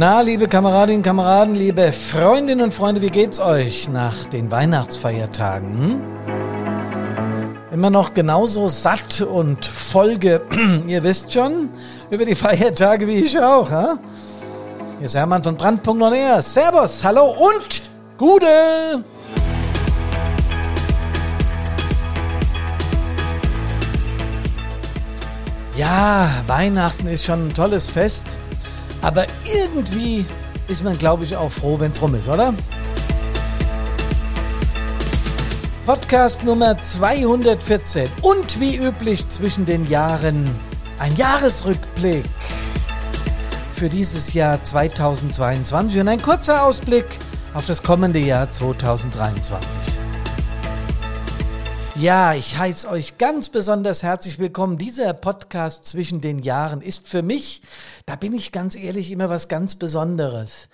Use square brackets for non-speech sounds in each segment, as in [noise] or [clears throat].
Na, liebe Kameradinnen, Kameraden, liebe Freundinnen und Freunde, wie geht's euch nach den Weihnachtsfeiertagen? Immer noch genauso satt und Folge, [clears throat] ihr wisst schon, über die Feiertage wie ich auch, ha? Hier ist Hermann von Brandpunkt und er. Servus, hallo und Gute! Ja, Weihnachten ist schon ein tolles Fest. Aber irgendwie ist man, glaube ich, auch froh, wenn es rum ist, oder? Podcast Nummer 214 und wie üblich zwischen den Jahren ein Jahresrückblick für dieses Jahr 2022 und ein kurzer Ausblick auf das kommende Jahr 2023. Ja, ich heiße euch ganz besonders herzlich willkommen. Dieser Podcast zwischen den Jahren ist für mich, da bin ich ganz ehrlich, immer was ganz Besonderes.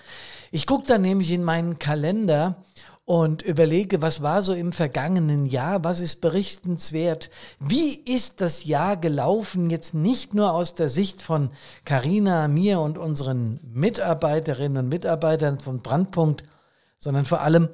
Ich gucke dann nämlich in meinen Kalender und überlege, was war so im vergangenen Jahr, was ist berichtenswert, wie ist das Jahr gelaufen, jetzt nicht nur aus der Sicht von Carina, mir und unseren Mitarbeiterinnen und Mitarbeitern von Brandpunkt, sondern vor allem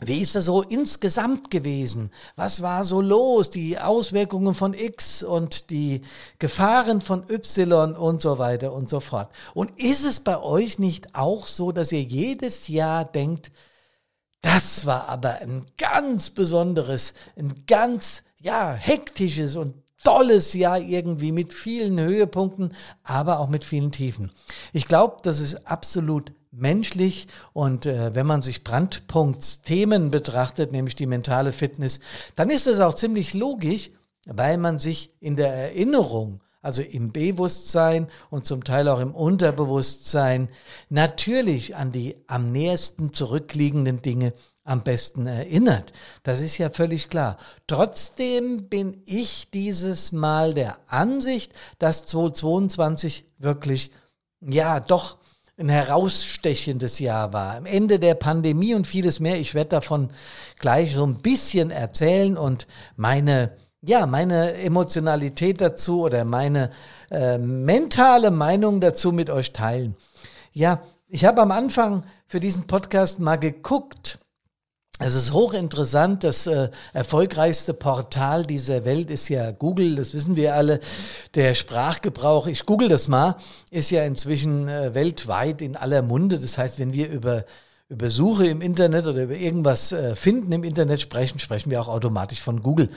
wie ist das so insgesamt gewesen? Was war so los? Die Auswirkungen von X und die Gefahren von Y und so weiter und so fort. Und ist es bei euch nicht auch so, dass ihr jedes Jahr denkt, das war aber ein ganz besonderes, ein ganz, ja, hektisches und tolles Jahr irgendwie mit vielen Höhepunkten, aber auch mit vielen Tiefen. Ich glaube, das ist absolut menschlich und äh, wenn man sich Brandpunktsthemen betrachtet, nämlich die mentale Fitness, dann ist es auch ziemlich logisch, weil man sich in der Erinnerung, also im Bewusstsein und zum Teil auch im Unterbewusstsein, natürlich an die am nächsten zurückliegenden Dinge am besten erinnert. Das ist ja völlig klar. Trotzdem bin ich dieses Mal der Ansicht, dass 2022 wirklich, ja, doch ein herausstechendes Jahr war. Am Ende der Pandemie und vieles mehr. Ich werde davon gleich so ein bisschen erzählen und meine, ja, meine Emotionalität dazu oder meine äh, mentale Meinung dazu mit euch teilen. Ja, ich habe am Anfang für diesen Podcast mal geguckt, es ist hochinteressant. Das äh, erfolgreichste Portal dieser Welt ist ja Google. Das wissen wir alle. Der Sprachgebrauch, ich google das mal, ist ja inzwischen äh, weltweit in aller Munde. Das heißt, wenn wir über über Suche im Internet oder über irgendwas äh, finden im Internet sprechen, sprechen wir auch automatisch von Google.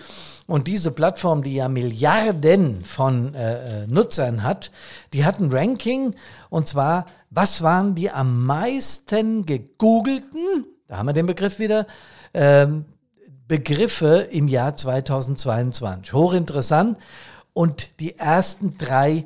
Und diese Plattform, die ja Milliarden von äh, äh Nutzern hat, die hat ein Ranking und zwar, was waren die am meisten gegoogelten da haben wir den Begriff wieder, ähm, Begriffe im Jahr 2022. Hochinteressant. Und die ersten drei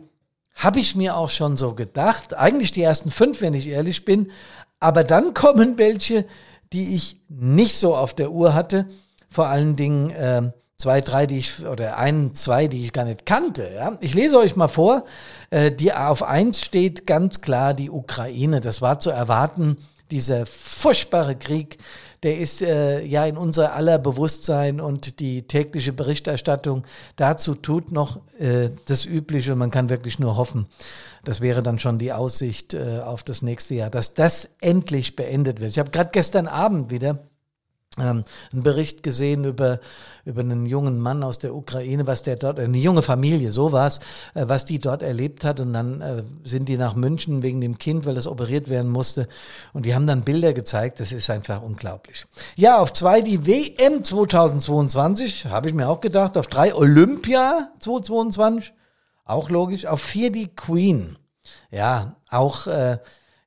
habe ich mir auch schon so gedacht. Eigentlich die ersten fünf, wenn ich ehrlich bin. Aber dann kommen welche, die ich nicht so auf der Uhr hatte. Vor allen Dingen äh, zwei, drei, die ich, oder ein, zwei, die ich gar nicht kannte. Ja? Ich lese euch mal vor. Äh, die auf eins steht ganz klar die Ukraine. Das war zu erwarten dieser furchtbare Krieg, der ist äh, ja in unser aller Bewusstsein und die tägliche Berichterstattung dazu tut noch äh, das Übliche. Und man kann wirklich nur hoffen, das wäre dann schon die Aussicht äh, auf das nächste Jahr, dass das endlich beendet wird. Ich habe gerade gestern Abend wieder ähm, einen Bericht gesehen über, über einen jungen Mann aus der Ukraine, was der dort, eine junge Familie, so war's, äh, was die dort erlebt hat. Und dann äh, sind die nach München wegen dem Kind, weil das operiert werden musste. Und die haben dann Bilder gezeigt. Das ist einfach unglaublich. Ja, auf zwei die WM 2022, habe ich mir auch gedacht. Auf drei Olympia 2022, auch logisch. Auf vier die Queen. Ja, auch äh,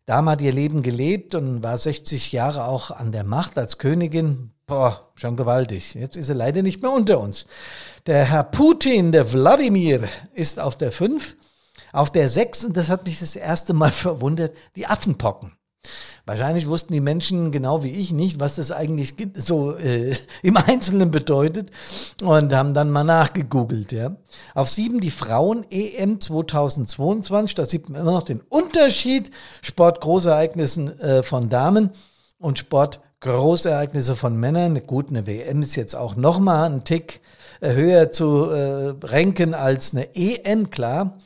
Dame hat ihr Leben gelebt und war 60 Jahre auch an der Macht als Königin. Boah, schon gewaltig. Jetzt ist sie leider nicht mehr unter uns. Der Herr Putin, der Wladimir, ist auf der 5. Auf der 6, und das hat mich das erste Mal [laughs] verwundert, die Affenpocken. Wahrscheinlich wussten die Menschen genau wie ich nicht, was das eigentlich so äh, [laughs] im Einzelnen bedeutet und haben dann mal nachgegoogelt. Ja. Auf sieben die Frauen EM 2022, da sieht man immer noch den Unterschied. Sport Großereignissen äh, von Damen und Sport Großereignisse von Männern. Gut, eine WM ist jetzt auch nochmal ein Tick äh, höher zu äh, ranken als eine EM, klar.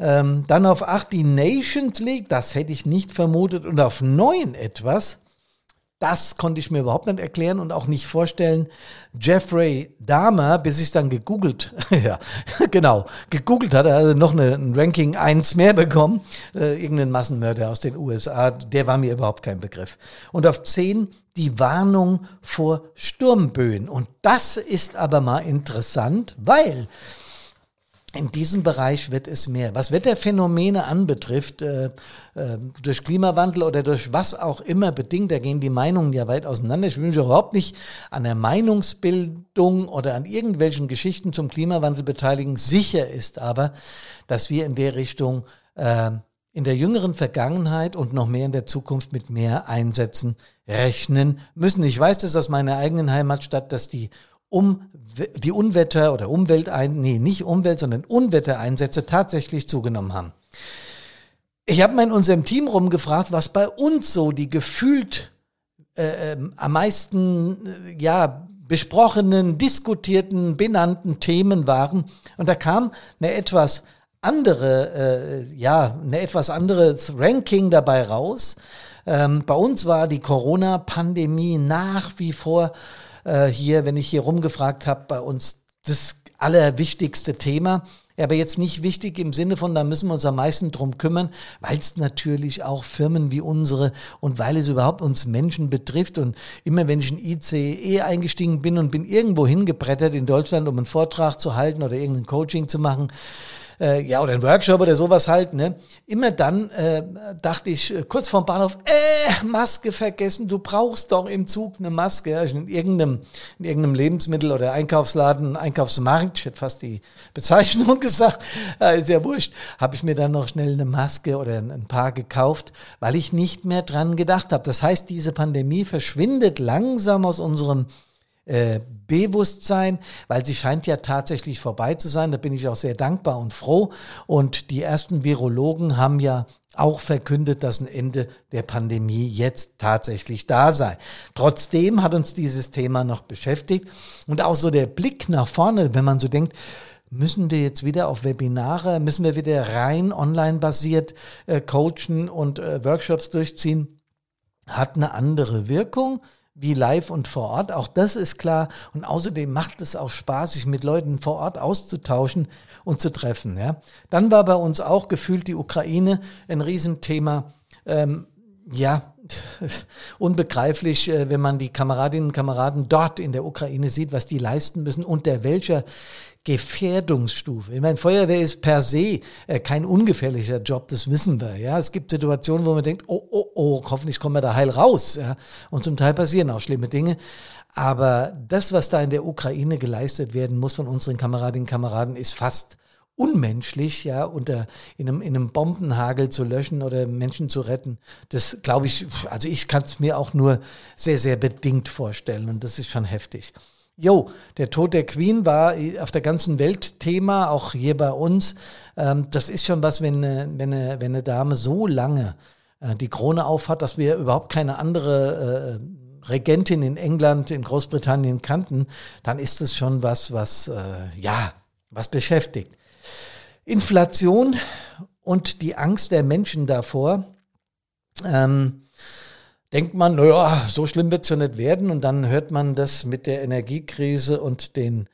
Ähm, dann auf 8 die Nations League, das hätte ich nicht vermutet. Und auf 9 etwas, das konnte ich mir überhaupt nicht erklären und auch nicht vorstellen. Jeffrey Dahmer, bis ich dann gegoogelt, [laughs] ja, genau, gegoogelt hatte, also noch eine, ein Ranking 1 mehr bekommen. Äh, irgendein Massenmörder aus den USA, der war mir überhaupt kein Begriff. Und auf 10 die Warnung vor Sturmböen. Und das ist aber mal interessant, weil in diesem Bereich wird es mehr. Was Wetterphänomene anbetrifft, äh, äh, durch Klimawandel oder durch was auch immer bedingt, da gehen die Meinungen ja weit auseinander. Ich will mich überhaupt nicht an der Meinungsbildung oder an irgendwelchen Geschichten zum Klimawandel beteiligen. Sicher ist aber, dass wir in der Richtung äh, in der jüngeren Vergangenheit und noch mehr in der Zukunft mit mehr Einsätzen rechnen müssen. Ich weiß das aus meiner eigenen Heimatstadt, dass die um die Unwetter oder Umweltein, nee, nicht Umwelt, sondern Unwettereinsätze tatsächlich zugenommen haben. Ich habe mal in unserem Team rumgefragt, was bei uns so die gefühlt äh, äh, am meisten äh, ja besprochenen, diskutierten, benannten Themen waren. Und da kam eine etwas andere, äh, ja, eine etwas anderes Ranking dabei raus. Ähm, bei uns war die Corona-Pandemie nach wie vor äh, hier, wenn ich hier rumgefragt habe, bei uns das allerwichtigste Thema. Aber jetzt nicht wichtig im Sinne von, da müssen wir uns am meisten drum kümmern, weil es natürlich auch Firmen wie unsere und weil es überhaupt uns Menschen betrifft. Und immer wenn ich in ICE eingestiegen bin und bin irgendwo hingebrettert in Deutschland, um einen Vortrag zu halten oder irgendein Coaching zu machen, äh, ja, oder ein Workshop oder sowas halt, ne? Immer dann äh, dachte ich äh, kurz vorm Bahnhof, äh, Maske vergessen, du brauchst doch im Zug eine Maske. Ja, in irgendeinem, in irgendeinem Lebensmittel- oder Einkaufsladen, Einkaufsmarkt, ich hätte fast die [laughs] Bezeichnung gesagt, äh, ist ja wurscht, habe ich mir dann noch schnell eine Maske oder ein paar gekauft, weil ich nicht mehr dran gedacht habe. Das heißt, diese Pandemie verschwindet langsam aus unserem äh, Bewusstsein, weil sie scheint ja tatsächlich vorbei zu sein. Da bin ich auch sehr dankbar und froh. Und die ersten Virologen haben ja auch verkündet, dass ein Ende der Pandemie jetzt tatsächlich da sei. Trotzdem hat uns dieses Thema noch beschäftigt und auch so der Blick nach vorne, wenn man so denkt, müssen wir jetzt wieder auf Webinare, müssen wir wieder rein online basiert äh, coachen und äh, Workshops durchziehen, hat eine andere Wirkung wie live und vor Ort. Auch das ist klar. Und außerdem macht es auch Spaß, sich mit Leuten vor Ort auszutauschen und zu treffen. Ja. Dann war bei uns auch gefühlt die Ukraine ein Riesenthema. Ähm, ja, [laughs] unbegreiflich, äh, wenn man die Kameradinnen und Kameraden dort in der Ukraine sieht, was die leisten müssen, unter welcher Gefährdungsstufe. Ich meine, Feuerwehr ist per se äh, kein ungefährlicher Job, das wissen wir. Ja, es gibt Situationen, wo man denkt, oh, oh, oh, hoffentlich kommen wir da heil raus. Ja, und zum Teil passieren auch schlimme Dinge. Aber das, was da in der Ukraine geleistet werden muss von unseren Kameradinnen und Kameraden, ist fast unmenschlich, ja, unter in einem, in einem Bombenhagel zu löschen oder Menschen zu retten. Das glaube ich, also ich kann es mir auch nur sehr, sehr bedingt vorstellen und das ist schon heftig. Jo, der Tod der Queen war auf der ganzen Welt Thema, auch hier bei uns. Ähm, das ist schon was, wenn eine, wenn eine, wenn eine Dame so lange äh, die Krone aufhat, dass wir überhaupt keine andere äh, Regentin in England, in Großbritannien kannten, dann ist es schon was, was, äh, ja, was beschäftigt. Inflation und die Angst der Menschen davor. Ähm, denkt man, naja, so schlimm wird es ja nicht werden. Und dann hört man das mit der Energiekrise und den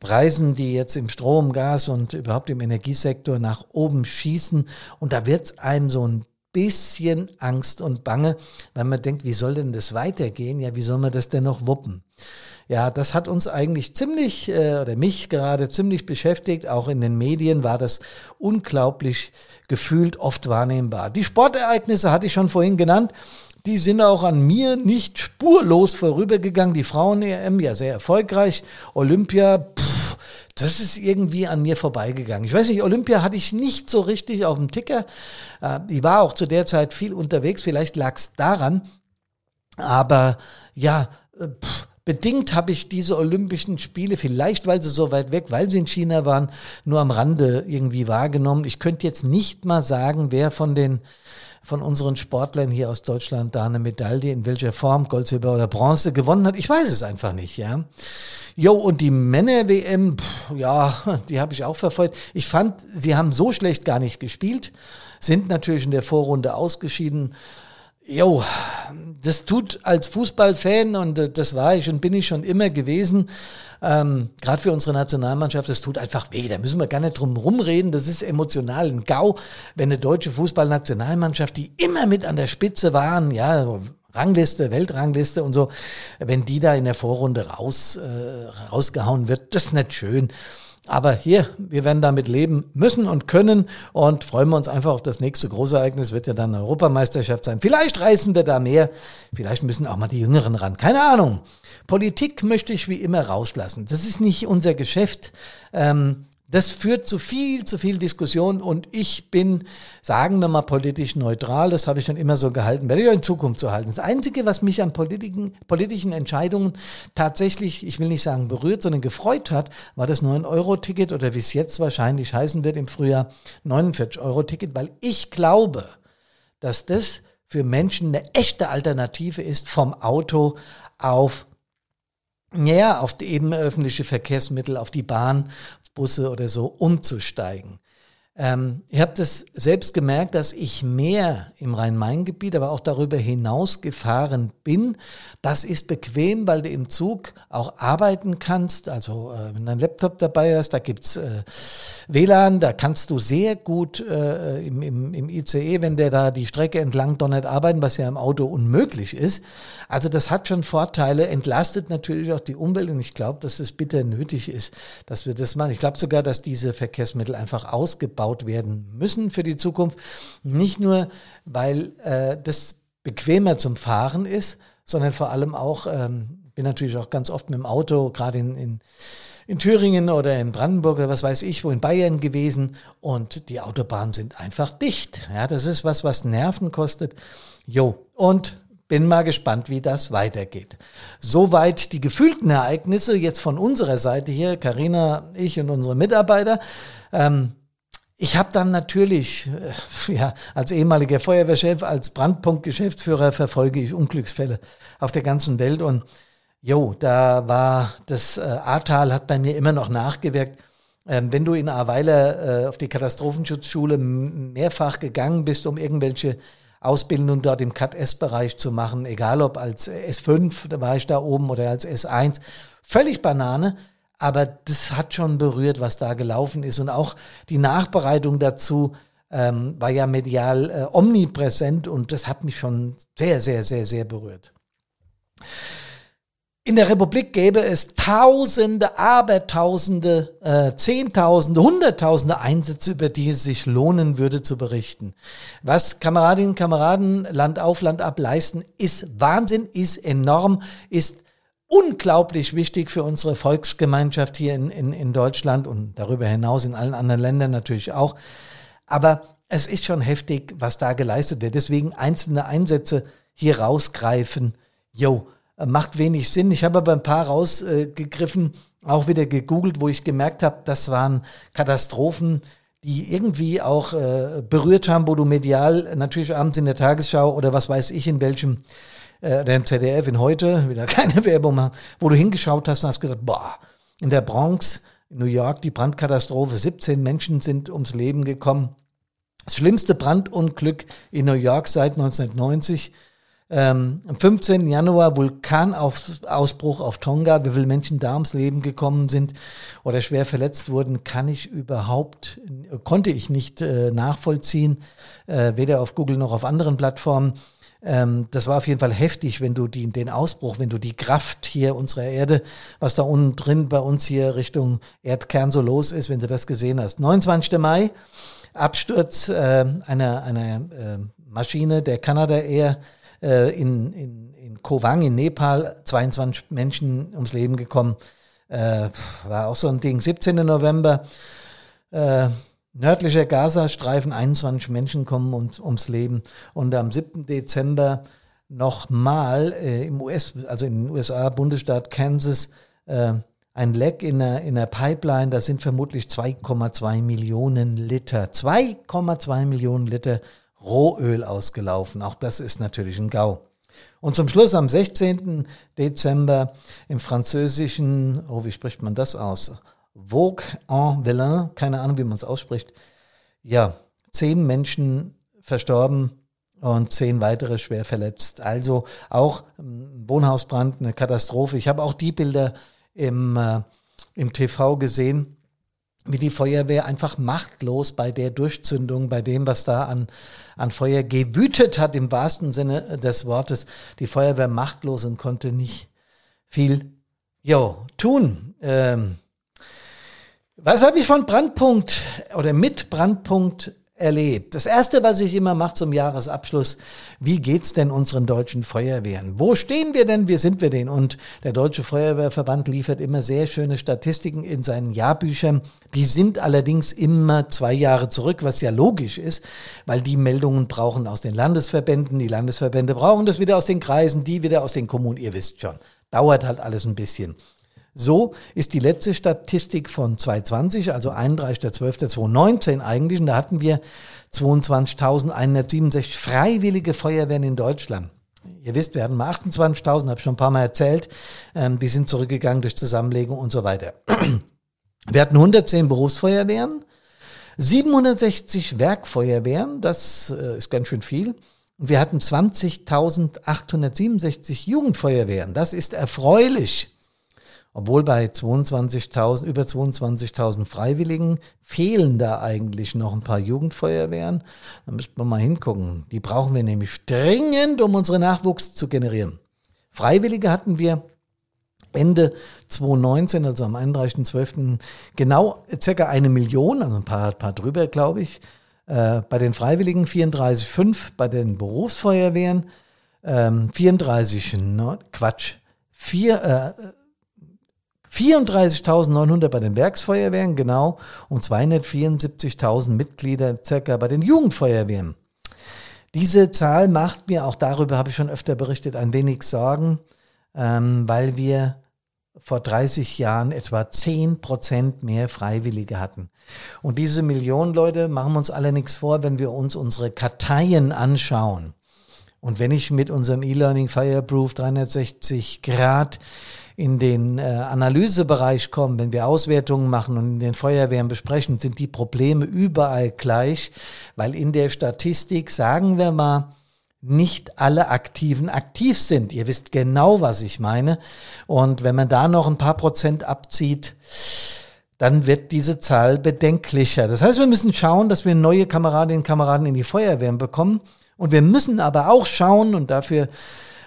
Preisen, die jetzt im Strom, Gas und überhaupt im Energiesektor nach oben schießen. Und da wird es einem so ein bisschen Angst und Bange, weil man denkt, wie soll denn das weitergehen? Ja, wie soll man das denn noch wuppen? Ja, das hat uns eigentlich ziemlich, äh, oder mich gerade ziemlich beschäftigt. Auch in den Medien war das unglaublich gefühlt oft wahrnehmbar. Die Sportereignisse hatte ich schon vorhin genannt die sind auch an mir nicht spurlos vorübergegangen. Die Frauen-EM ja sehr erfolgreich. Olympia, pff, das ist irgendwie an mir vorbeigegangen. Ich weiß nicht, Olympia hatte ich nicht so richtig auf dem Ticker. Äh, die war auch zu der Zeit viel unterwegs. Vielleicht lag es daran. Aber ja, äh, pff, Bedingt habe ich diese Olympischen Spiele, vielleicht weil sie so weit weg, weil sie in China waren, nur am Rande irgendwie wahrgenommen. Ich könnte jetzt nicht mal sagen, wer von den von unseren Sportlern hier aus Deutschland da eine Medaille, in welcher Form, Gold, Silber oder Bronze gewonnen hat. Ich weiß es einfach nicht, ja. Jo, und die Männer-WM, ja, [laughs] die habe ich auch verfolgt. Ich fand, sie haben so schlecht gar nicht gespielt, sind natürlich in der Vorrunde ausgeschieden. Jo, das tut als Fußballfan und äh, das war ich und bin ich schon immer gewesen. Ähm, Gerade für unsere Nationalmannschaft, das tut einfach weh. Da müssen wir gar nicht drum rumreden. Das ist emotional ein GAU, wenn eine deutsche Fußballnationalmannschaft, die immer mit an der Spitze waren, ja, Rangliste, Weltrangliste und so, wenn die da in der Vorrunde raus, äh, rausgehauen wird, das ist nicht schön. Aber hier, wir werden damit leben müssen und können und freuen wir uns einfach auf das nächste große Ereignis, wird ja dann Europameisterschaft sein. Vielleicht reißen wir da mehr, vielleicht müssen auch mal die Jüngeren ran. Keine Ahnung. Politik möchte ich wie immer rauslassen. Das ist nicht unser Geschäft. Ähm, das führt zu viel, zu viel Diskussion und ich bin, sagen wir mal, politisch neutral. Das habe ich schon immer so gehalten, werde ich auch in Zukunft so halten. Das Einzige, was mich an politischen, politischen Entscheidungen tatsächlich, ich will nicht sagen berührt, sondern gefreut hat, war das 9-Euro-Ticket oder wie es jetzt wahrscheinlich heißen wird im Frühjahr, 49-Euro-Ticket, weil ich glaube, dass das für Menschen eine echte Alternative ist vom Auto auf ja, auf die eben öffentliche Verkehrsmittel, auf die Bahn, Busse oder so umzusteigen. Ähm, ich habe das selbst gemerkt, dass ich mehr im Rhein-Main-Gebiet, aber auch darüber hinaus gefahren bin. Das ist bequem, weil du im Zug auch arbeiten kannst. Also äh, wenn dein Laptop dabei ist, da gibt's äh, WLAN, da kannst du sehr gut äh, im, im, im ICE, wenn der da die Strecke entlang donnert, arbeiten, was ja im Auto unmöglich ist. Also das hat schon Vorteile, entlastet natürlich auch die Umwelt und ich glaube, dass es bitter nötig ist, dass wir das machen. Ich glaube sogar, dass diese Verkehrsmittel einfach ausgebaut gebaut werden müssen für die Zukunft. Nicht nur, weil äh, das bequemer zum Fahren ist, sondern vor allem auch, ähm, bin natürlich auch ganz oft mit dem Auto, gerade in, in, in Thüringen oder in Brandenburg oder was weiß ich, wo in Bayern gewesen und die Autobahnen sind einfach dicht. Ja, das ist was, was Nerven kostet. Jo, und bin mal gespannt, wie das weitergeht. Soweit die gefühlten Ereignisse jetzt von unserer Seite hier, Karina, ich und unsere Mitarbeiter. Ähm, ich habe dann natürlich, äh, ja, als ehemaliger Feuerwehrchef, als Brandpunktgeschäftsführer verfolge ich Unglücksfälle auf der ganzen Welt und jo, da war das äh, Ahrtal hat bei mir immer noch nachgewirkt. Ähm, wenn du in Ahrweiler äh, auf die Katastrophenschutzschule mehrfach gegangen bist, um irgendwelche Ausbildungen dort im Cat-S-Bereich zu machen, egal ob als S5, da war ich da oben, oder als S1, völlig Banane. Aber das hat schon berührt, was da gelaufen ist. Und auch die Nachbereitung dazu ähm, war ja medial äh, omnipräsent und das hat mich schon sehr, sehr, sehr, sehr berührt. In der Republik gäbe es Tausende, Abertausende, äh, Zehntausende, Hunderttausende Einsätze, über die es sich lohnen würde zu berichten. Was Kameradinnen und Kameraden Land auf, Land ab leisten, ist Wahnsinn, ist enorm, ist unglaublich wichtig für unsere Volksgemeinschaft hier in, in, in Deutschland und darüber hinaus in allen anderen Ländern natürlich auch. Aber es ist schon heftig, was da geleistet wird. Deswegen einzelne Einsätze hier rausgreifen, jo, macht wenig Sinn. Ich habe aber ein paar rausgegriffen, auch wieder gegoogelt, wo ich gemerkt habe, das waren Katastrophen, die irgendwie auch äh, berührt haben, wo du medial natürlich abends in der Tagesschau oder was weiß ich in welchem äh, der im ZDF in heute, wieder [laughs] keine Werbung machen, wo du hingeschaut hast und hast gesagt, boah, in der Bronx, in New York, die Brandkatastrophe, 17 Menschen sind ums Leben gekommen. Das schlimmste Brandunglück in New York seit 1990. Ähm, am 15. Januar Vulkanausbruch auf Tonga. Wie viele Menschen da ums Leben gekommen sind oder schwer verletzt wurden, kann ich überhaupt, konnte ich nicht äh, nachvollziehen, äh, weder auf Google noch auf anderen Plattformen. Ähm, das war auf jeden Fall heftig, wenn du die, den Ausbruch, wenn du die Kraft hier unserer Erde, was da unten drin bei uns hier Richtung Erdkern so los ist, wenn du das gesehen hast. 29. Mai, Absturz äh, einer, einer äh, Maschine der Canada Air äh, in, in, in Kowang in Nepal, 22 Menschen ums Leben gekommen. Äh, war auch so ein Ding. 17. November, äh, Nördlicher Gazastreifen, 21 Menschen kommen ums, ums Leben. Und am 7. Dezember nochmal äh, im US, also in den USA, Bundesstaat Kansas, äh, ein Leck in der, in der Pipeline, das sind vermutlich 2,2 Millionen Liter. 2,2 Millionen Liter Rohöl ausgelaufen. Auch das ist natürlich ein GAU. Und zum Schluss am 16. Dezember im französischen, oh, wie spricht man das aus? Vogue en Velin, keine Ahnung, wie man es ausspricht. Ja, zehn Menschen verstorben und zehn weitere schwer verletzt. Also auch ein Wohnhausbrand, eine Katastrophe. Ich habe auch die Bilder im, äh, im TV gesehen, wie die Feuerwehr einfach machtlos bei der Durchzündung, bei dem, was da an, an Feuer gewütet hat, im wahrsten Sinne des Wortes, die Feuerwehr machtlos und konnte nicht viel jo, tun. Ähm, was habe ich von Brandpunkt oder mit Brandpunkt erlebt. Das erste, was ich immer mache zum Jahresabschluss, wie geht's denn unseren deutschen Feuerwehren? Wo stehen wir denn? Wie sind wir denn? Und der Deutsche Feuerwehrverband liefert immer sehr schöne Statistiken in seinen Jahrbüchern. Die sind allerdings immer zwei Jahre zurück, was ja logisch ist, weil die Meldungen brauchen aus den Landesverbänden, die Landesverbände brauchen das wieder aus den Kreisen, die wieder aus den Kommunen. Ihr wisst schon, dauert halt alles ein bisschen. So ist die letzte Statistik von 2020, also 31.12.2019 eigentlich, und da hatten wir 22.167 freiwillige Feuerwehren in Deutschland. Ihr wisst, wir hatten mal 28.000, habe ich schon ein paar Mal erzählt. Ähm, die sind zurückgegangen durch Zusammenlegung und so weiter. [clears throat] Wir hatten 110 Berufsfeuerwehren, 760 Werkfeuerwehren, das äh, ist ganz schön viel. Und wir hatten 20.867 Jugendfeuerwehren. Das ist erfreulich. Obwohl bei 22.000, über 22.000 Freiwilligen fehlen da eigentlich noch ein paar Jugendfeuerwehren. Da müssten wir mal hingucken. Die brauchen wir nämlich dringend, um unsere Nachwuchs zu generieren. Freiwillige hatten wir Ende 2019, also am 31.12. genau circa eine Million, also ein paar, paar drüber, glaube ich. Äh, bei den Freiwilligen 34,5, bei den Berufsfeuerwehren ähm, 34, no, Quatsch, vier, äh, 34.900 bei den Werksfeuerwehren, genau, und 274.000 Mitglieder circa bei den Jugendfeuerwehren. Diese Zahl macht mir, auch darüber habe ich schon öfter berichtet, ein wenig Sorgen, ähm, weil wir vor 30 Jahren etwa 10 Prozent mehr Freiwillige hatten. Und diese Millionen Leute machen uns alle nichts vor, wenn wir uns unsere Karteien anschauen. Und wenn ich mit unserem E-Learning Fireproof 360 Grad in den äh, Analysebereich kommen, wenn wir Auswertungen machen und in den Feuerwehren besprechen, sind die Probleme überall gleich, weil in der Statistik, sagen wir mal, nicht alle Aktiven aktiv sind. Ihr wisst genau, was ich meine. Und wenn man da noch ein paar Prozent abzieht, dann wird diese Zahl bedenklicher. Das heißt, wir müssen schauen, dass wir neue Kameradinnen und Kameraden in die Feuerwehren bekommen. Und wir müssen aber auch schauen, und dafür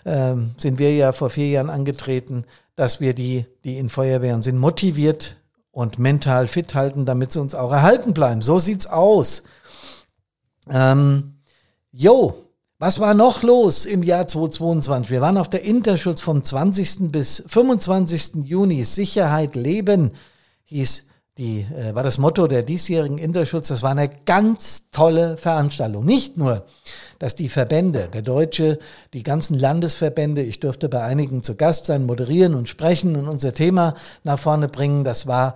äh, sind wir ja vor vier Jahren angetreten, dass wir die, die in Feuerwehren sind, motiviert und mental fit halten, damit sie uns auch erhalten bleiben. So sieht's aus. Ähm, jo, was war noch los im Jahr 2022? Wir waren auf der Interschutz vom 20. bis 25. Juni. Sicherheit leben hieß die, äh, war das Motto der diesjährigen Interschutz. Das war eine ganz tolle Veranstaltung. Nicht nur, dass die Verbände, der Deutsche, die ganzen Landesverbände, ich durfte bei einigen zu Gast sein, moderieren und sprechen und unser Thema nach vorne bringen. Das war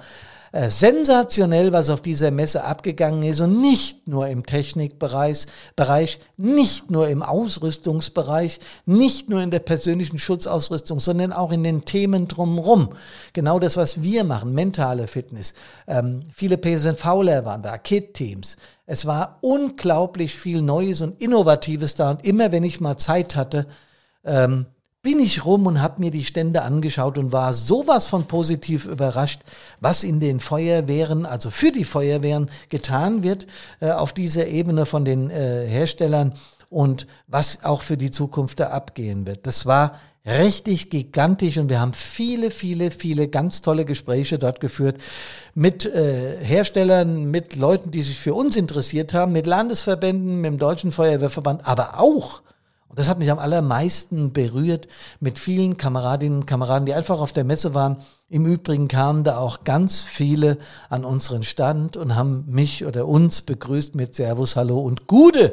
sensationell, was auf dieser Messe abgegangen ist und nicht nur im Technikbereich, Bereich, nicht nur im Ausrüstungsbereich, nicht nur in der persönlichen Schutzausrüstung, sondern auch in den Themen drumherum. Genau das, was wir machen, mentale Fitness. Ähm, viele PSNVler waren da, Kit-Teams. Es war unglaublich viel Neues und Innovatives da und immer wenn ich mal Zeit hatte, ähm, bin ich rum und habe mir die Stände angeschaut und war sowas von positiv überrascht, was in den Feuerwehren, also für die Feuerwehren getan wird äh, auf dieser Ebene von den äh, Herstellern und was auch für die Zukunft da abgehen wird. Das war richtig gigantisch und wir haben viele, viele, viele ganz tolle Gespräche dort geführt mit äh, Herstellern, mit Leuten, die sich für uns interessiert haben, mit Landesverbänden, mit dem Deutschen Feuerwehrverband, aber auch und das hat mich am allermeisten berührt mit vielen Kameradinnen und Kameraden, die einfach auf der Messe waren. Im Übrigen kamen da auch ganz viele an unseren Stand und haben mich oder uns begrüßt mit Servus, Hallo und Gude.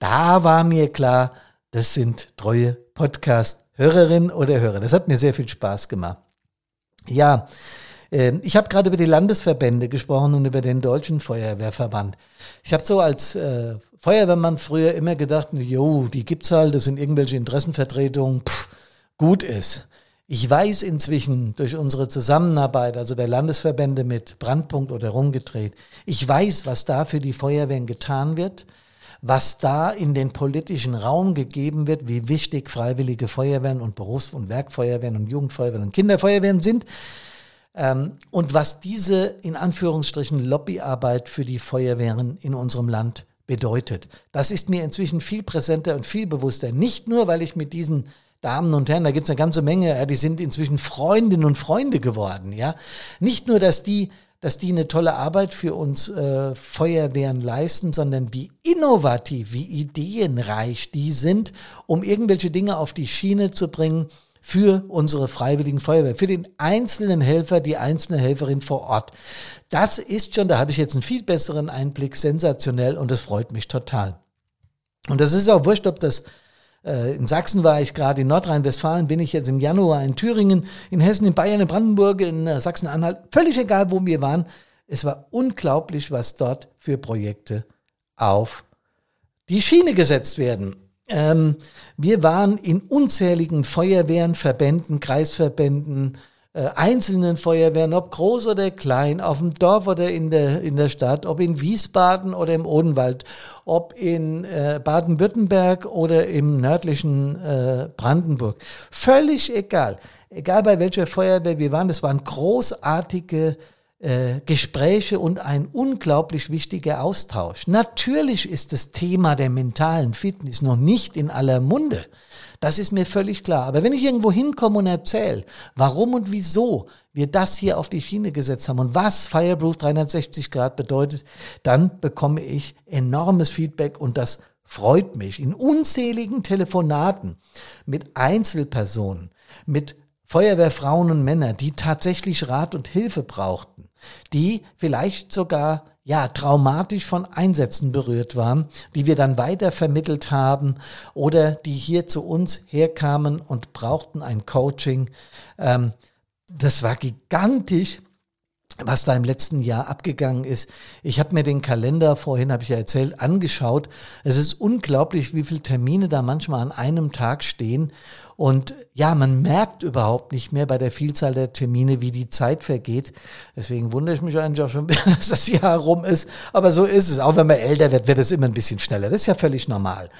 Da war mir klar, das sind treue Podcast-Hörerinnen oder Hörer. Das hat mir sehr viel Spaß gemacht. Ja, ich habe gerade über die Landesverbände gesprochen und über den Deutschen Feuerwehrverband. Ich habe so als äh, Feuerwehrmann früher immer gedacht, jo, die gibt's halt, das sind irgendwelche Interessenvertretungen, pff, gut ist. Ich weiß inzwischen durch unsere Zusammenarbeit, also der Landesverbände mit Brandpunkt oder Rumgedreht, ich weiß, was da für die Feuerwehren getan wird, was da in den politischen Raum gegeben wird, wie wichtig freiwillige Feuerwehren und Berufs- und Werkfeuerwehren und Jugendfeuerwehren und Kinderfeuerwehren sind ähm, und was diese in Anführungsstrichen Lobbyarbeit für die Feuerwehren in unserem Land bedeutet. Das ist mir inzwischen viel präsenter und viel bewusster. Nicht nur, weil ich mit diesen Damen und Herren, da gibt es eine ganze Menge, ja, die sind inzwischen Freundinnen und Freunde geworden, ja. Nicht nur, dass die, dass die eine tolle Arbeit für uns äh, Feuerwehren leisten, sondern wie innovativ, wie ideenreich die sind, um irgendwelche Dinge auf die Schiene zu bringen, für unsere freiwilligen Feuerwehr, für den einzelnen Helfer, die einzelne Helferin vor Ort. Das ist schon, da habe ich jetzt einen viel besseren Einblick, sensationell und das freut mich total. Und das ist auch wurscht, ob das äh, in Sachsen war ich gerade, in Nordrhein-Westfalen bin ich jetzt im Januar in Thüringen, in Hessen, in Bayern, in Brandenburg, in äh, Sachsen-Anhalt, völlig egal, wo wir waren. Es war unglaublich, was dort für Projekte auf die Schiene gesetzt werden. Ähm, wir waren in unzähligen Feuerwehren, Verbänden, Kreisverbänden, äh, einzelnen Feuerwehren, ob groß oder klein, auf dem Dorf oder in der, in der Stadt, ob in Wiesbaden oder im Odenwald, ob in äh, Baden-Württemberg oder im nördlichen äh, Brandenburg. Völlig egal. Egal bei welcher Feuerwehr wir waren, es waren großartige äh, Gespräche und ein unglaublich wichtiger Austausch. Natürlich ist das Thema der mentalen Fitness noch nicht in aller Munde. Das ist mir völlig klar. Aber wenn ich irgendwo hinkomme und erzähle, warum und wieso wir das hier auf die Schiene gesetzt haben und was Fireproof 360 Grad bedeutet, dann bekomme ich enormes Feedback und das freut mich. In unzähligen Telefonaten mit Einzelpersonen, mit Feuerwehrfrauen und Männer, die tatsächlich Rat und Hilfe brauchten, die vielleicht sogar ja, traumatisch von Einsätzen berührt waren, die wir dann weiter vermittelt haben oder die hier zu uns herkamen und brauchten ein Coaching. Ähm, das war gigantisch was da im letzten Jahr abgegangen ist. Ich habe mir den Kalender, vorhin habe ich ja erzählt, angeschaut. Es ist unglaublich, wie viele Termine da manchmal an einem Tag stehen. Und ja, man merkt überhaupt nicht mehr bei der Vielzahl der Termine, wie die Zeit vergeht. Deswegen wundere ich mich eigentlich auch schon, [laughs] dass das Jahr rum ist. Aber so ist es. Auch wenn man älter wird, wird es immer ein bisschen schneller. Das ist ja völlig normal.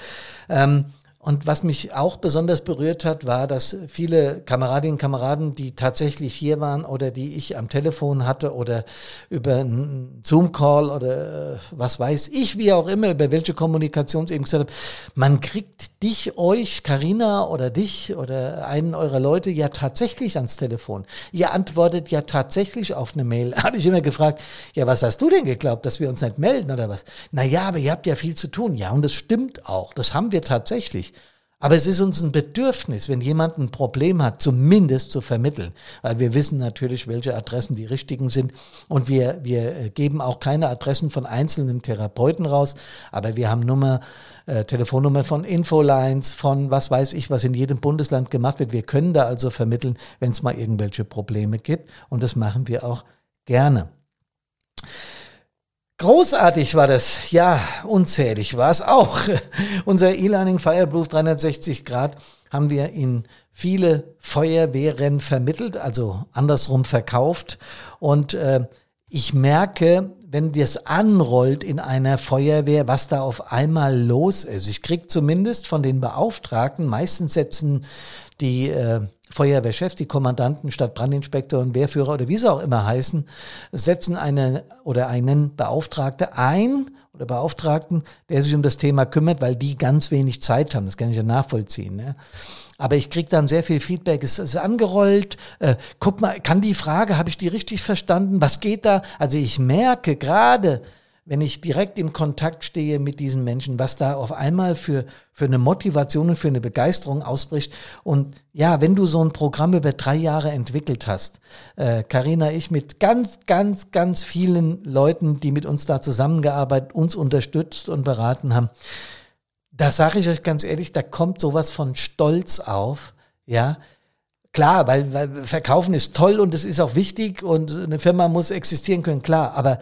Ähm, und was mich auch besonders berührt hat, war, dass viele Kameradinnen und Kameraden, die tatsächlich hier waren oder die ich am Telefon hatte oder über einen Zoom-Call oder äh, was weiß ich, wie auch immer, über welche Kommunikation eben gesagt haben, man kriegt dich, euch, Karina oder dich oder einen eurer Leute ja tatsächlich ans Telefon. Ihr antwortet ja tatsächlich auf eine Mail. [laughs] Habe ich immer gefragt, ja, was hast du denn geglaubt, dass wir uns nicht melden oder was? Naja, aber ihr habt ja viel zu tun. Ja, und das stimmt auch. Das haben wir tatsächlich. Aber es ist uns ein Bedürfnis, wenn jemand ein Problem hat, zumindest zu vermitteln. Weil wir wissen natürlich, welche Adressen die richtigen sind. Und wir, wir äh, geben auch keine Adressen von einzelnen Therapeuten raus. Aber wir haben Nummer, äh, Telefonnummer von Infolines, von was weiß ich, was in jedem Bundesland gemacht wird. Wir können da also vermitteln, wenn es mal irgendwelche Probleme gibt. Und das machen wir auch gerne. Großartig war das. Ja, unzählig war es auch. [laughs] Unser E-Learning Fireproof 360 Grad haben wir in viele Feuerwehren vermittelt, also andersrum verkauft. Und äh, ich merke, wenn das anrollt in einer Feuerwehr, was da auf einmal los ist. Ich krieg zumindest von den Beauftragten, meistens setzen die äh, Feuerwehrchef, die Kommandanten, Stadtbrandinspektoren, Wehrführer oder wie sie auch immer heißen, setzen eine oder einen Beauftragte ein oder Beauftragten, der sich um das Thema kümmert, weil die ganz wenig Zeit haben. Das kann ich ja nachvollziehen. Ne? Aber ich kriege dann sehr viel Feedback. Es ist angerollt. Äh, guck mal, kann die Frage, habe ich die richtig verstanden? Was geht da? Also ich merke gerade, wenn ich direkt im Kontakt stehe mit diesen Menschen, was da auf einmal für, für eine Motivation und für eine Begeisterung ausbricht. Und ja, wenn du so ein Programm über drei Jahre entwickelt hast, Karina, äh, ich mit ganz, ganz, ganz vielen Leuten, die mit uns da zusammengearbeitet, uns unterstützt und beraten haben, da sage ich euch ganz ehrlich, da kommt sowas von Stolz auf, ja, klar, weil, weil verkaufen ist toll und es ist auch wichtig und eine Firma muss existieren können, klar. Aber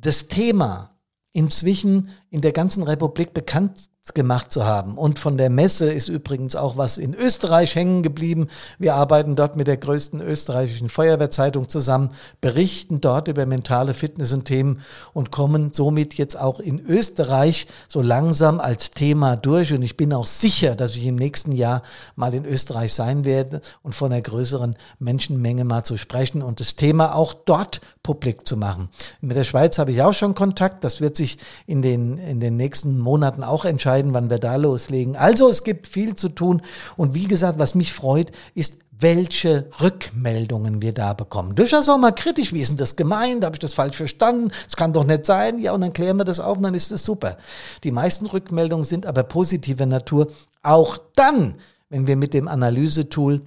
das Thema inzwischen in der ganzen Republik bekannt gemacht zu haben. Und von der Messe ist übrigens auch was in Österreich hängen geblieben. Wir arbeiten dort mit der größten österreichischen Feuerwehrzeitung zusammen, berichten dort über mentale Fitness und Themen und kommen somit jetzt auch in Österreich so langsam als Thema durch. Und ich bin auch sicher, dass ich im nächsten Jahr mal in Österreich sein werde und von einer größeren Menschenmenge mal zu sprechen und das Thema auch dort publik zu machen. Mit der Schweiz habe ich auch schon Kontakt. Das wird sich in den, in den nächsten Monaten auch entscheiden, wann wir da loslegen. Also es gibt viel zu tun. Und wie gesagt, was mich freut, ist, welche Rückmeldungen wir da bekommen. Durchaus auch mal kritisch, wie ist denn das gemeint? Habe ich das falsch verstanden? Es kann doch nicht sein. Ja, und dann klären wir das auf und dann ist das super. Die meisten Rückmeldungen sind aber positiver Natur. Auch dann, wenn wir mit dem Analysetool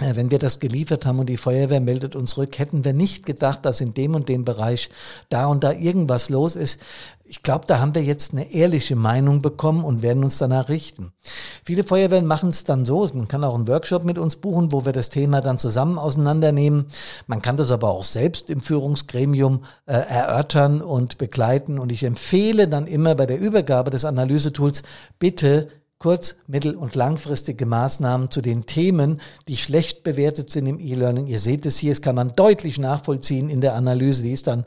wenn wir das geliefert haben und die Feuerwehr meldet uns rück, hätten wir nicht gedacht, dass in dem und dem Bereich da und da irgendwas los ist. Ich glaube, da haben wir jetzt eine ehrliche Meinung bekommen und werden uns danach richten. Viele Feuerwehren machen es dann so, man kann auch einen Workshop mit uns buchen, wo wir das Thema dann zusammen auseinandernehmen. Man kann das aber auch selbst im Führungsgremium äh, erörtern und begleiten. Und ich empfehle dann immer bei der Übergabe des Analysetools, bitte kurz-, mittel- und langfristige Maßnahmen zu den Themen, die schlecht bewertet sind im E-Learning. Ihr seht es hier, es kann man deutlich nachvollziehen in der Analyse. Die ist dann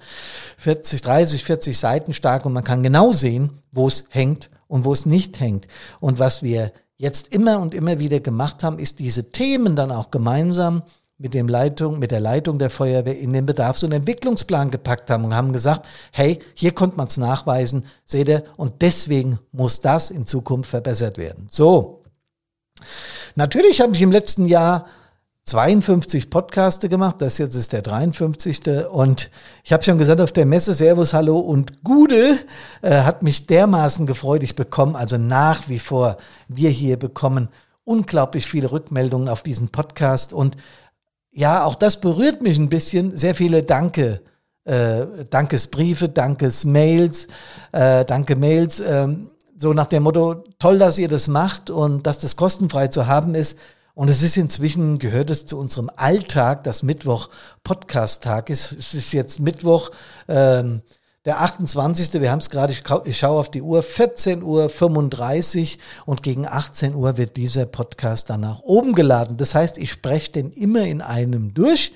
40, 30, 40 Seiten stark und man kann genau sehen, wo es hängt und wo es nicht hängt. Und was wir jetzt immer und immer wieder gemacht haben, ist diese Themen dann auch gemeinsam mit, dem Leitung, mit der Leitung der Feuerwehr in den Bedarfs- und Entwicklungsplan gepackt haben und haben gesagt, hey, hier konnte man es nachweisen, seht ihr, und deswegen muss das in Zukunft verbessert werden. So. Natürlich habe ich im letzten Jahr 52 Podcaste gemacht, das jetzt ist der 53. Und ich habe schon gesagt auf der Messe, Servus, Hallo und Gude, äh, hat mich dermaßen gefreut. Ich bekomme also nach wie vor, wir hier bekommen unglaublich viele Rückmeldungen auf diesen Podcast und ja, auch das berührt mich ein bisschen. Sehr viele Danke, äh, Dankesbriefe, Dankesmails, äh, Danke-Mails. Äh, so nach dem Motto, toll, dass ihr das macht und dass das kostenfrei zu haben ist. Und es ist inzwischen, gehört es zu unserem Alltag, dass Mittwoch Podcast-Tag ist. Es ist jetzt Mittwoch, ähm, der 28. Wir haben es gerade, ich, ich schaue auf die Uhr, 14.35 Uhr und gegen 18 Uhr wird dieser Podcast dann nach oben geladen. Das heißt, ich spreche den immer in einem durch.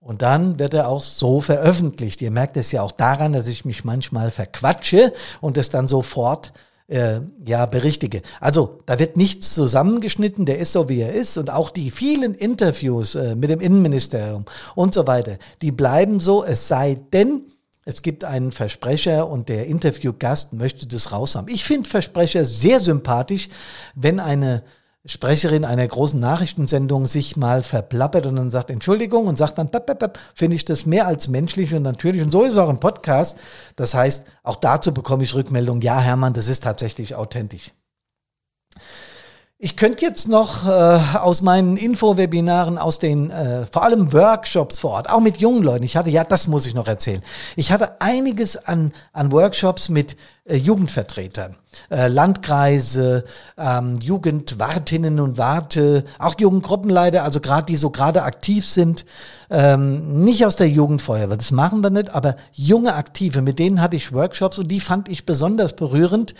Und dann wird er auch so veröffentlicht. Ihr merkt es ja auch daran, dass ich mich manchmal verquatsche und es dann sofort äh, ja berichtige. Also da wird nichts zusammengeschnitten, der ist so wie er ist und auch die vielen Interviews äh, mit dem Innenministerium und so weiter, die bleiben so, es sei denn, es gibt einen Versprecher und der Interviewgast möchte das raus haben. Ich finde Versprecher sehr sympathisch, wenn eine Sprecherin einer großen Nachrichtensendung sich mal verplappert und dann sagt Entschuldigung und sagt dann, finde ich das mehr als menschlich und natürlich. Und so ist es auch ein Podcast. Das heißt, auch dazu bekomme ich Rückmeldung, ja Hermann, das ist tatsächlich authentisch. Ich könnte jetzt noch äh, aus meinen Infowebinaren, aus den äh, vor allem Workshops vor Ort, auch mit jungen Leuten, ich hatte, ja, das muss ich noch erzählen. Ich hatte einiges an, an Workshops mit äh, Jugendvertretern, äh, Landkreise, ähm, Jugendwartinnen und Warte, auch Jugendgruppenleiter, also gerade die so gerade aktiv sind, ähm, nicht aus der Jugendfeuerwehr, das machen wir nicht, aber junge Aktive, mit denen hatte ich Workshops und die fand ich besonders berührend,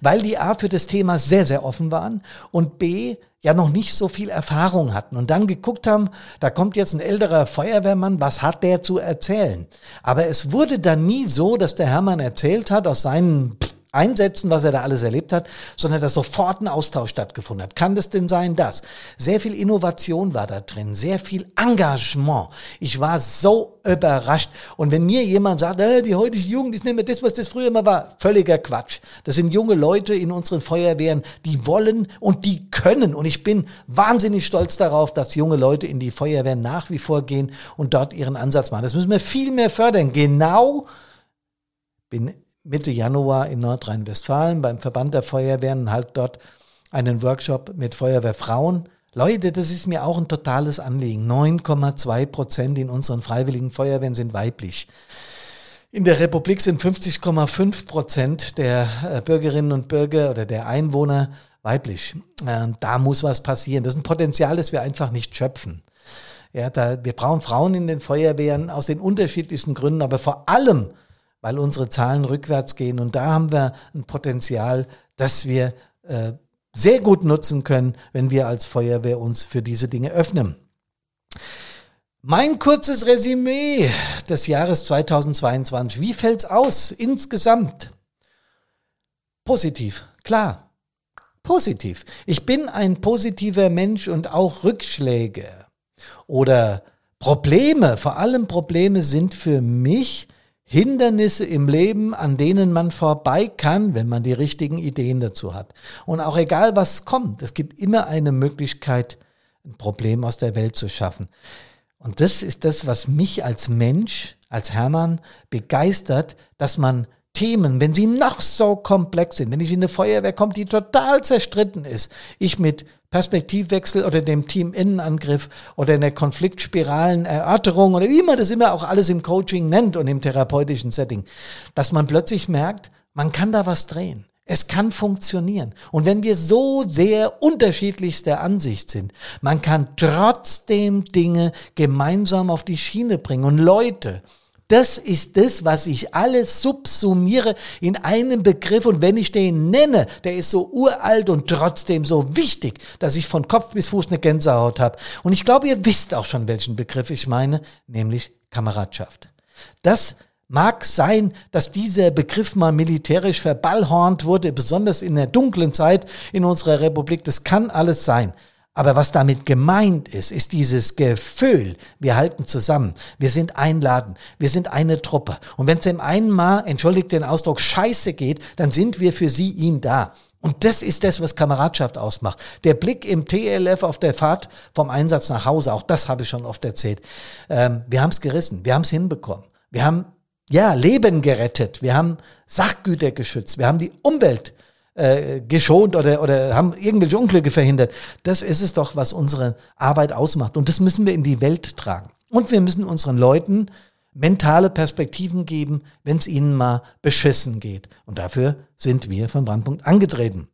weil die A für das Thema sehr, sehr offen waren und B ja noch nicht so viel Erfahrung hatten und dann geguckt haben, da kommt jetzt ein älterer Feuerwehrmann, was hat der zu erzählen? Aber es wurde dann nie so, dass der Hermann erzählt hat aus seinen Einsätzen, was er da alles erlebt hat, sondern dass sofort ein Austausch stattgefunden hat. Kann das denn sein, das? Sehr viel Innovation war da drin, sehr viel Engagement. Ich war so überrascht. Und wenn mir jemand sagt, äh, die heutige Jugend ist nicht mehr das, was das früher immer war, völliger Quatsch. Das sind junge Leute in unseren Feuerwehren, die wollen und die können. Und ich bin wahnsinnig stolz darauf, dass junge Leute in die Feuerwehren nach wie vor gehen und dort ihren Ansatz machen. Das müssen wir viel mehr fördern. Genau bin Mitte Januar in Nordrhein-Westfalen beim Verband der Feuerwehren halt dort einen Workshop mit Feuerwehrfrauen. Leute, das ist mir auch ein totales Anliegen. 9,2 Prozent in unseren freiwilligen Feuerwehren sind weiblich. In der Republik sind 50,5 Prozent der äh, Bürgerinnen und Bürger oder der Einwohner weiblich. Äh, da muss was passieren. Das ist ein Potenzial, das wir einfach nicht schöpfen. Ja, da, wir brauchen Frauen in den Feuerwehren aus den unterschiedlichsten Gründen, aber vor allem, weil unsere Zahlen rückwärts gehen. Und da haben wir ein Potenzial, das wir äh, sehr gut nutzen können, wenn wir als Feuerwehr uns für diese Dinge öffnen. Mein kurzes Resümee des Jahres 2022. Wie fällt's aus insgesamt? Positiv, klar. Positiv. Ich bin ein positiver Mensch und auch Rückschläge oder Probleme, vor allem Probleme sind für mich Hindernisse im Leben, an denen man vorbei kann, wenn man die richtigen Ideen dazu hat. Und auch egal was kommt, es gibt immer eine Möglichkeit, ein Problem aus der Welt zu schaffen. Und das ist das, was mich als Mensch, als Hermann begeistert, dass man Themen, wenn sie noch so komplex sind, wenn ich in eine Feuerwehr komme, die total zerstritten ist, ich mit Perspektivwechsel oder dem Team-Innenangriff oder in der Konfliktspiralen Erörterung oder wie man das immer auch alles im Coaching nennt und im therapeutischen Setting, dass man plötzlich merkt, man kann da was drehen. Es kann funktionieren. Und wenn wir so sehr unterschiedlichster Ansicht sind, man kann trotzdem Dinge gemeinsam auf die Schiene bringen und Leute, das ist das, was ich alles subsumiere in einem Begriff. Und wenn ich den nenne, der ist so uralt und trotzdem so wichtig, dass ich von Kopf bis Fuß eine Gänsehaut habe. Und ich glaube, ihr wisst auch schon, welchen Begriff ich meine, nämlich Kameradschaft. Das Mag sein, dass dieser Begriff mal militärisch verballhornt wurde, besonders in der dunklen Zeit in unserer Republik. Das kann alles sein. Aber was damit gemeint ist, ist dieses Gefühl, wir halten zusammen, wir sind einladen, wir sind eine Truppe. Und wenn es dem einen mal, entschuldigt den Ausdruck, scheiße geht, dann sind wir für sie ihn da. Und das ist das, was Kameradschaft ausmacht. Der Blick im TLF auf der Fahrt vom Einsatz nach Hause, auch das habe ich schon oft erzählt. Ähm, wir haben es gerissen, wir haben es hinbekommen. Wir haben ja Leben gerettet, wir haben Sachgüter geschützt, wir haben die Umwelt äh, geschont oder, oder haben irgendwelche Unglücke verhindert. Das ist es doch, was unsere Arbeit ausmacht. Und das müssen wir in die Welt tragen. Und wir müssen unseren Leuten mentale Perspektiven geben, wenn es ihnen mal beschissen geht. Und dafür sind wir von Brandpunkt angetreten.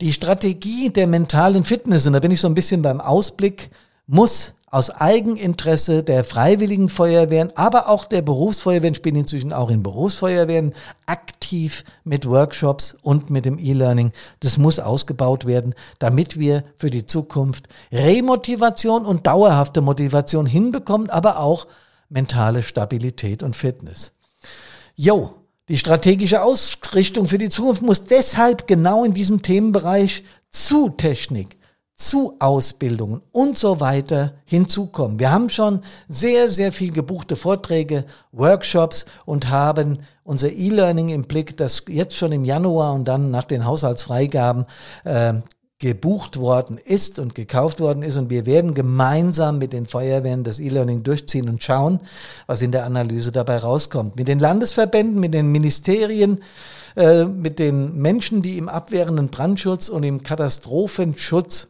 Die Strategie der mentalen Fitness, und da bin ich so ein bisschen beim Ausblick, muss aus Eigeninteresse der Freiwilligen Feuerwehren, aber auch der Berufsfeuerwehren, ich bin inzwischen auch in Berufsfeuerwehren aktiv mit Workshops und mit dem E-Learning. Das muss ausgebaut werden, damit wir für die Zukunft Remotivation und dauerhafte Motivation hinbekommen, aber auch mentale Stabilität und Fitness. Jo, die strategische Ausrichtung für die Zukunft muss deshalb genau in diesem Themenbereich zu Technik, zu Ausbildungen und so weiter hinzukommen. Wir haben schon sehr, sehr viel gebuchte Vorträge, Workshops und haben unser E-Learning im Blick, das jetzt schon im Januar und dann nach den Haushaltsfreigaben äh, gebucht worden ist und gekauft worden ist. Und wir werden gemeinsam mit den Feuerwehren das E-Learning durchziehen und schauen, was in der Analyse dabei rauskommt. Mit den Landesverbänden, mit den Ministerien, äh, mit den Menschen, die im abwehrenden Brandschutz und im Katastrophenschutz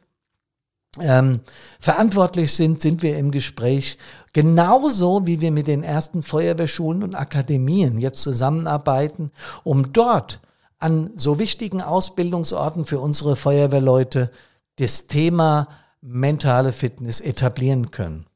ähm, verantwortlich sind, sind wir im Gespräch. Genauso wie wir mit den ersten Feuerwehrschulen und Akademien jetzt zusammenarbeiten, um dort an so wichtigen Ausbildungsorten für unsere Feuerwehrleute das Thema mentale Fitness etablieren können.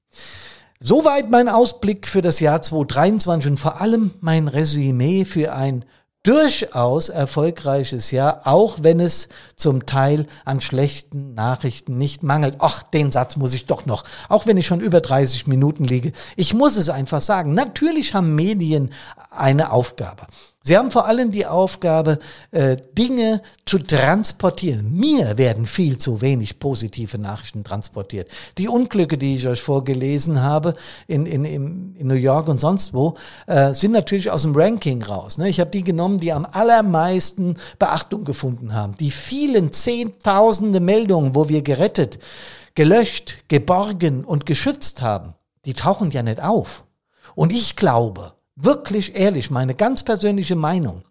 Soweit mein Ausblick für das Jahr 2023 und vor allem mein Resümee für ein durchaus erfolgreiches Jahr, auch wenn es zum Teil an schlechten Nachrichten nicht mangelt. Ach, den Satz muss ich doch noch, auch wenn ich schon über 30 Minuten liege. Ich muss es einfach sagen. Natürlich haben Medien eine Aufgabe. Sie haben vor allem die Aufgabe, äh, Dinge zu transportieren. Mir werden viel zu wenig positive Nachrichten transportiert. Die Unglücke, die ich euch vorgelesen habe in, in, in New York und sonst wo, äh, sind natürlich aus dem Ranking raus. Ne? Ich habe die genommen, die am allermeisten Beachtung gefunden haben. Die vielen Zehntausende Meldungen, wo wir gerettet, gelöscht, geborgen und geschützt haben, die tauchen ja nicht auf. Und ich glaube, wirklich ehrlich, meine ganz persönliche Meinung.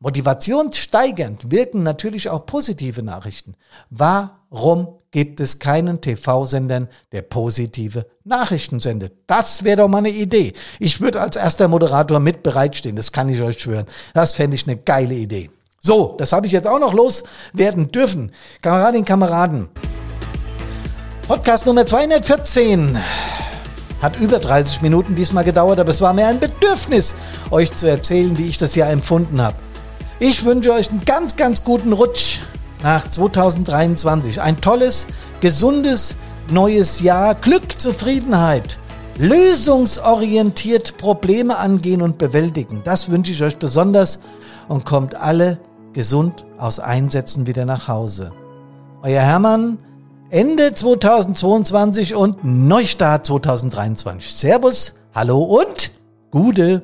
Motivationssteigernd wirken natürlich auch positive Nachrichten. Warum gibt es keinen TV-Sendern, der positive Nachrichten sendet? Das wäre doch mal eine Idee. Ich würde als erster Moderator mit bereitstehen, das kann ich euch schwören. Das fände ich eine geile Idee. So, das habe ich jetzt auch noch loswerden dürfen. Kameradinnen, Kameraden. Podcast Nummer 214 hat über 30 Minuten diesmal gedauert, aber es war mir ein Bedürfnis, euch zu erzählen, wie ich das Jahr empfunden habe. Ich wünsche euch einen ganz, ganz guten Rutsch nach 2023. Ein tolles, gesundes, neues Jahr. Glück, Zufriedenheit. Lösungsorientiert Probleme angehen und bewältigen. Das wünsche ich euch besonders und kommt alle gesund aus Einsätzen wieder nach Hause. Euer Hermann, Ende 2022 und Neustart 2023. Servus, hallo und Gude.